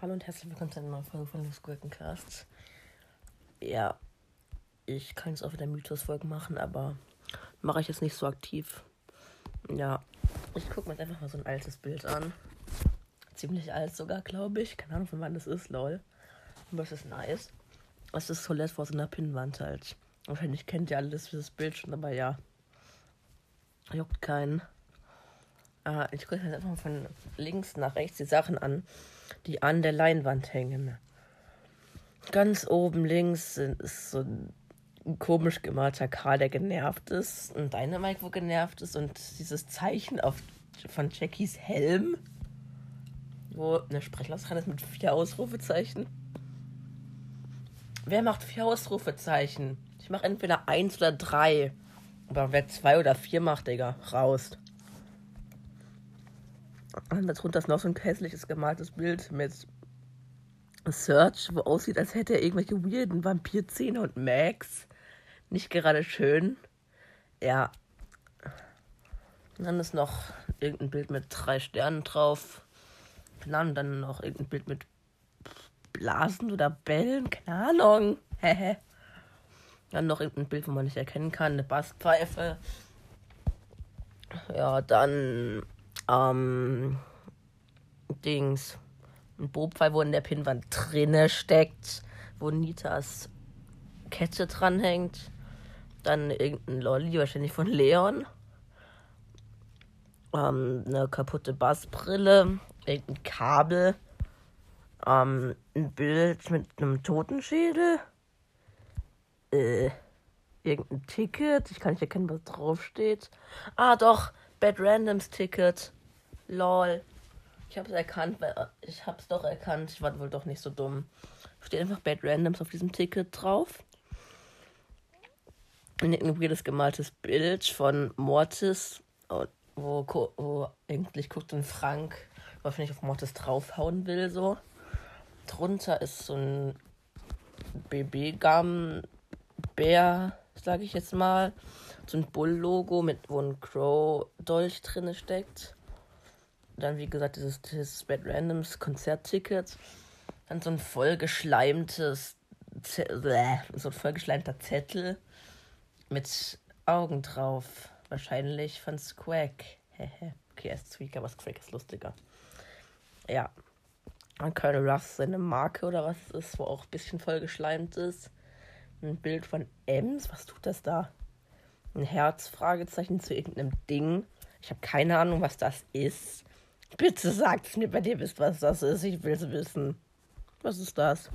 Hallo und herzlich willkommen zu einer neuen Folge von Los Gurkencasts. Ja, ich kann jetzt auch wieder Mythos-Folgen machen, aber mache ich jetzt nicht so aktiv. Ja, ich gucke mir jetzt einfach mal so ein altes Bild an. Ziemlich alt sogar, glaube ich. Keine Ahnung, von wann das ist, lol. Aber es ist nice. Es ist Solette vor so einer Pinnwand halt. Wahrscheinlich kennt ihr alles dieses Bild schon, aber ja. Juckt keinen. Ah, ich gucke jetzt einfach von links nach rechts die Sachen an, die an der Leinwand hängen. Ganz oben links ist so ein komisch gemalter Karl, der genervt ist. Und Dynamite, wo genervt ist. Und dieses Zeichen auf, von Jackies Helm, wo eine Sprechlausrede ist mit vier Ausrufezeichen. Wer macht vier Ausrufezeichen? Ich mache entweder eins oder drei. Aber wer zwei oder vier macht, Digga, raus. Und darunter ist noch so ein hässliches gemaltes Bild mit Search, wo aussieht, als hätte er irgendwelche weirden Vampirzähne und Max. Nicht gerade schön. Ja. Und dann ist noch irgendein Bild mit drei Sternen drauf. Keine dann noch irgendein Bild mit Blasen oder Bällen. Keine Ahnung. Dann noch irgendein Bild, wo man nicht erkennen kann. Eine Basspfeife. Ja, dann ähm, Dings, ein Bobpfeil, wo in der Pinnwand drinne steckt, wo Nitas Kette dranhängt. Dann irgendein Lolli, wahrscheinlich von Leon. Ähm, eine kaputte Bassbrille, irgendein Kabel, ähm, ein Bild mit einem Totenschädel, äh, irgendein Ticket, ich kann nicht erkennen, was draufsteht. Ah, doch, Bad Randoms Ticket. Lol. Ich hab's erkannt, weil ich hab's doch erkannt. Ich war wohl doch nicht so dumm. Steht einfach Bad Randoms auf diesem Ticket drauf. Ein weirdes gemaltes Bild von Mortis, wo, wo eigentlich guckt und Frank wahrscheinlich auf Mortis draufhauen will, so. Drunter ist so ein BB-Gum-Bär, sage ich jetzt mal. So ein Bull-Logo, mit wo ein Crow-Dolch drin steckt. Dann, wie gesagt, dieses, dieses Bad Randoms Konzertticket. Dann so ein vollgeschleimtes, so ein vollgeschleimter Zettel mit Augen drauf. Wahrscheinlich von Squack. okay, er ist Squeak, aber Squack ist lustiger. Ja. Dann Colonel Ruff seine Marke oder was ist, wo auch ein bisschen vollgeschleimt ist. Ein Bild von Ems. Was tut das da? Ein Herz, Fragezeichen zu irgendeinem Ding. Ich habe keine Ahnung, was das ist. Bitte sagt mir, bei dir wisst, was das ist. Ich will es wissen. Was ist das?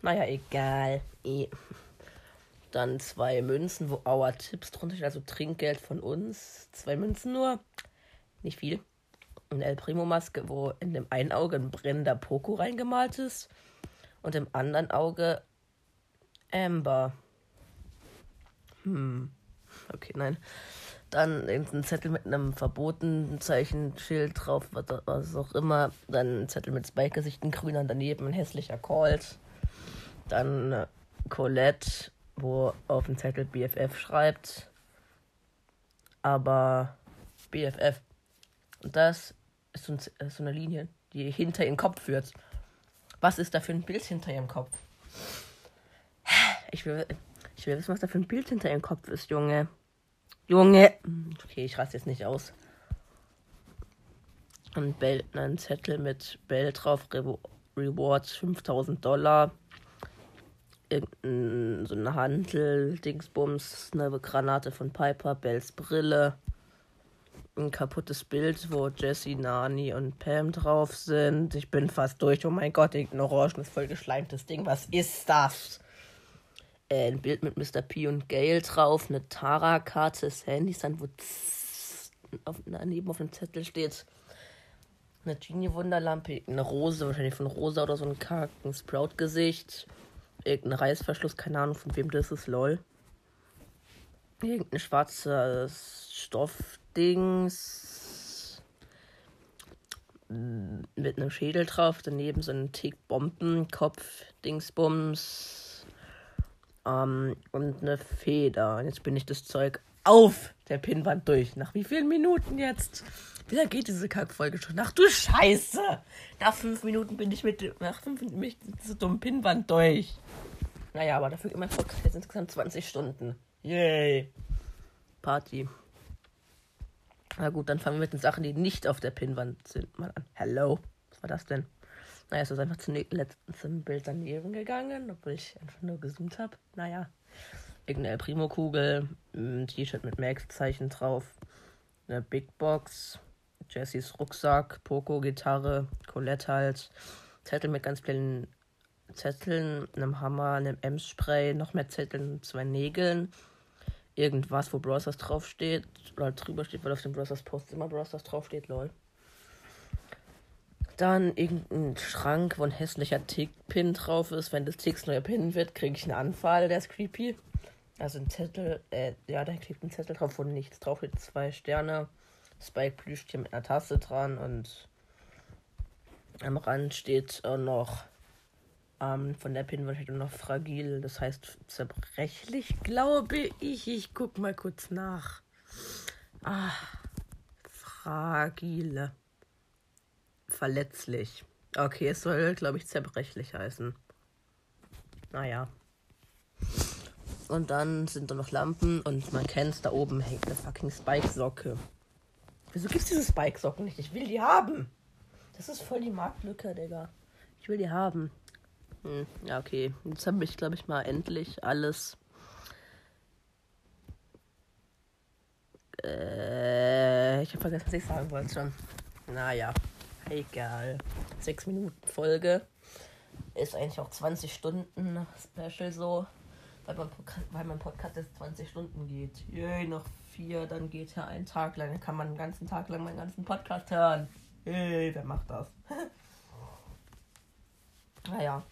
Naja, egal. E Dann zwei Münzen, wo Our Tipps drunter steht, also Trinkgeld von uns. Zwei Münzen nur. Nicht viel. Eine El Primo-Maske, wo in dem einen Auge ein brennender Poco reingemalt ist. Und im anderen Auge Amber. Hm. Okay, nein. Dann irgendein Zettel mit einem verbotenen Zeichenschild drauf, was auch immer. Dann ein Zettel mit Spike-Gesicht, ein grüner daneben, ein hässlicher Colt. Dann äh, Colette, wo auf dem Zettel BFF schreibt. Aber BFF. Und das ist so, ein, so eine Linie, die hinter ihren Kopf führt. Was ist da für ein Bild hinter ihrem Kopf? Ich will, ich will wissen, was da für ein Bild hinter ihrem Kopf ist, Junge. Junge. Okay, ich raste jetzt nicht aus. Ein, Bell, ein Zettel mit Bell drauf, Re Rewards 5000 Dollar. Irgendein, so eine Handel, Dingsbums, eine Granate von Piper, Bells Brille. Ein kaputtes Bild, wo Jesse, Nani und Pam drauf sind. Ich bin fast durch. Oh mein Gott, irgendein orangenes, voll geschleimtes Ding. Was ist das? Äh, ein Bild mit Mr. P und Gail drauf, eine Tara-Karte des Handys, dann wo auf, daneben auf dem Zettel steht eine Genie-Wunderlampe, eine Rose, wahrscheinlich von Rosa oder so ein karken Sprout-Gesicht, irgendein Reißverschluss, keine Ahnung von wem das ist, lol. Irgendein schwarzes Stoffdings mit einem Schädel drauf, daneben so ein Tick Bombenkopf, Dingsbums, ähm, und eine Feder. Jetzt bin ich das Zeug auf der Pinnwand durch. Nach wie vielen Minuten jetzt? Wie lange geht diese Kackfolge schon? Ach du Scheiße! Nach fünf Minuten bin ich mit, nach fünf Minuten bin ich mit dieser dummen Pinnwand durch. Naja, aber dafür immer Podcast jetzt insgesamt 20 Stunden. Yay! Party. Na gut, dann fangen wir mit den Sachen, die nicht auf der Pinnwand sind, mal an. Hello. Was war das denn? Naja, es ist einfach zum, zum Bild daneben gegangen, obwohl ich einfach nur gesummt habe. Naja. Irgendeine Primo-Kugel, ein T-Shirt mit Max-Zeichen drauf, eine Big Box, Jessys Rucksack, Poco-Gitarre, Colette halt, Zettel mit ganz vielen Zetteln, einem Hammer, einem Ems-Spray, noch mehr Zetteln, zwei Nägeln, irgendwas, wo Browsers draufsteht, oder drüber steht, weil auf dem Browsers Post immer Browsers draufsteht, lol. Dann irgendein Schrank, wo ein hässlicher Tick-Pin drauf ist. Wenn das Ticks neuer Pin wird, kriege ich einen Anfall, der ist creepy. Also ein Zettel, äh, ja, da klebt ein Zettel drauf, wo nichts drauf steht. Zwei Sterne, Spike Plüschtier mit einer Tasse dran und am Rand steht auch noch ähm, von der Pinwand steht noch fragil, das heißt zerbrechlich, glaube ich. Ich guck mal kurz nach. Ah, fragile. Verletzlich. Okay, es soll, glaube ich, zerbrechlich heißen. Naja. Und dann sind da noch Lampen und man kennt es, da oben hängt eine fucking Spike-Socke. Wieso gibt's diese Spike-Socken nicht? Ich will die haben. Das ist voll die Marktlücke, Digga. Ich will die haben. Hm, ja, okay. Jetzt habe ich, glaube ich, mal endlich alles. Äh, ich habe vergessen, was ich sagen wollte. Naja, egal. Sechs Minuten Folge. Ist eigentlich auch 20 Stunden Special so. Weil mein, weil mein Podcast jetzt 20 Stunden geht. Yay, noch vier, dann geht er einen Tag lang. Dann kann man den ganzen Tag lang meinen ganzen Podcast hören. Yay, wer macht das? naja,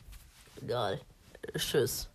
egal. Tschüss.